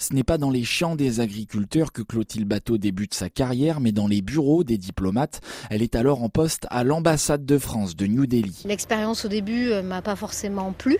Ce n'est pas dans les champs des agriculteurs que Clotilde Bateau débute sa carrière, mais dans les bureaux des diplomates. Elle est alors en poste à l'ambassade de France de New Delhi. L'expérience au début euh, m'a pas forcément plu.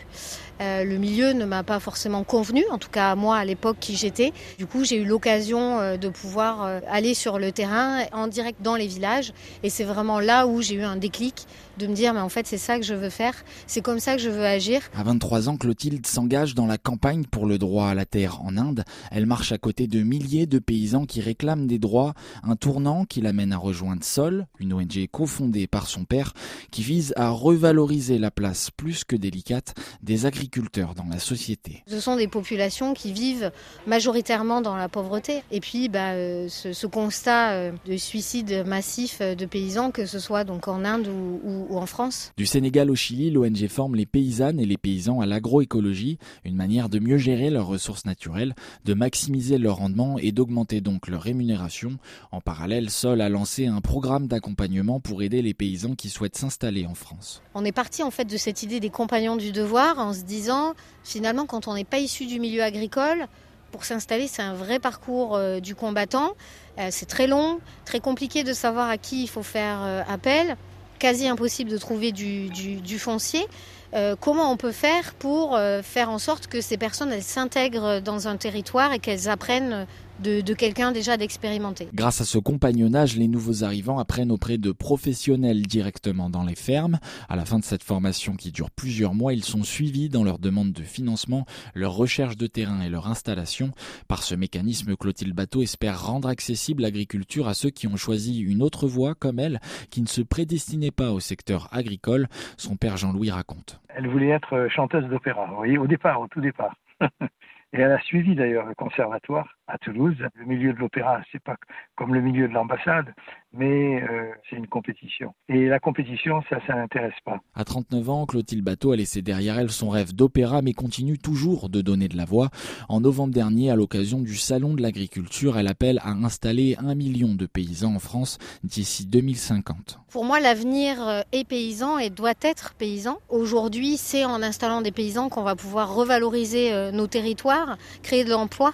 Euh, le milieu ne m'a pas forcément convenu, en tout cas moi à l'époque qui j'étais. Du coup, j'ai eu l'occasion euh, de pouvoir aller sur le terrain en direct dans les villages, et c'est vraiment là où j'ai eu un déclic de me dire mais en fait c'est ça que je veux faire, c'est comme ça que je veux agir. À 23 ans, Clotilde s'engage dans la campagne pour le droit à la terre en Inde. Elle marche à côté de milliers de paysans qui réclament des droits, un tournant qui l'amène à rejoindre Sol, une ONG cofondée par son père, qui vise à revaloriser la place plus que délicate des agriculteurs dans la société. Ce sont des populations qui vivent majoritairement dans la pauvreté. Et puis bah, euh, ce, constat euh, de suicide massif euh, de paysans, que ce soit donc en Inde ou en France. Du Sénégal au Chili, l'ONG forme les paysannes et les paysans à l'agroécologie, une manière de mieux gérer leurs ressources naturelles, de maximiser leur rendement et d'augmenter donc leur rémunération. En parallèle, Sol a lancé un programme d'accompagnement pour aider les paysans qui souhaitent s'installer en France. On est parti en fait de cette idée des compagnons du devoir en se disant finalement quand on n'est pas issu du milieu agricole, pour s'installer, c'est un vrai parcours euh, du combattant. Euh, c'est très long, très compliqué de savoir à qui il faut faire euh, appel quasi impossible de trouver du, foncier. Euh, comment on peut faire pour euh, faire en sorte que ces personnes s'intègrent dans un territoire et qu'elles apprennent de, quelqu'un déjà d'expérimenté? Grâce à ce compagnonnage, les nouveaux arrivants apprennent auprès de professionnels directement dans les fermes. À la fin de cette formation qui dure plusieurs mois, ils sont suivis dans leur demande de financement, leur recherche de terrain et leur installation. Par ce mécanisme, Clotilde Bateau espère rendre accessible l'agriculture à ceux qui ont choisi une autre voie comme elle, qui ne se prédestinaient pas au secteur agricole. Son père Jean-Louis raconte. Elle voulait être chanteuse d'opéra, vous voyez, au départ, au tout départ. Et elle a suivi d'ailleurs le conservatoire à Toulouse. Le milieu de l'opéra, c'est pas comme le milieu de l'ambassade, mais euh, c'est une compétition. Et la compétition, ça, ça n'intéresse pas. À 39 ans, Clotilde Bateau a laissé derrière elle son rêve d'opéra, mais continue toujours de donner de la voix. En novembre dernier, à l'occasion du Salon de l'agriculture, elle appelle à installer un million de paysans en France d'ici 2050. Pour moi, l'avenir euh, est paysan et doit être paysan. Aujourd'hui, c'est en installant des paysans qu'on va pouvoir revaloriser euh, nos territoires, créer de l'emploi.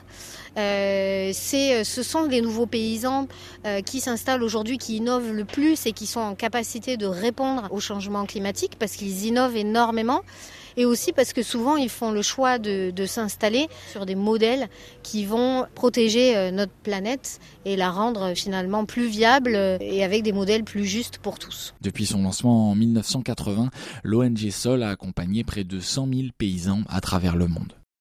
Euh, c'est, ce sont les nouveaux paysans qui s'installent aujourd'hui, qui innovent le plus et qui sont en capacité de répondre au changement climatique parce qu'ils innovent énormément et aussi parce que souvent ils font le choix de, s'installer sur des modèles qui vont protéger euh, notre planète et la rendre finalement plus viable et avec des modèles plus justes pour tous. Depuis son lancement en 1980, l'ONG Sol a accompagné près de 100 000 paysans à travers le monde.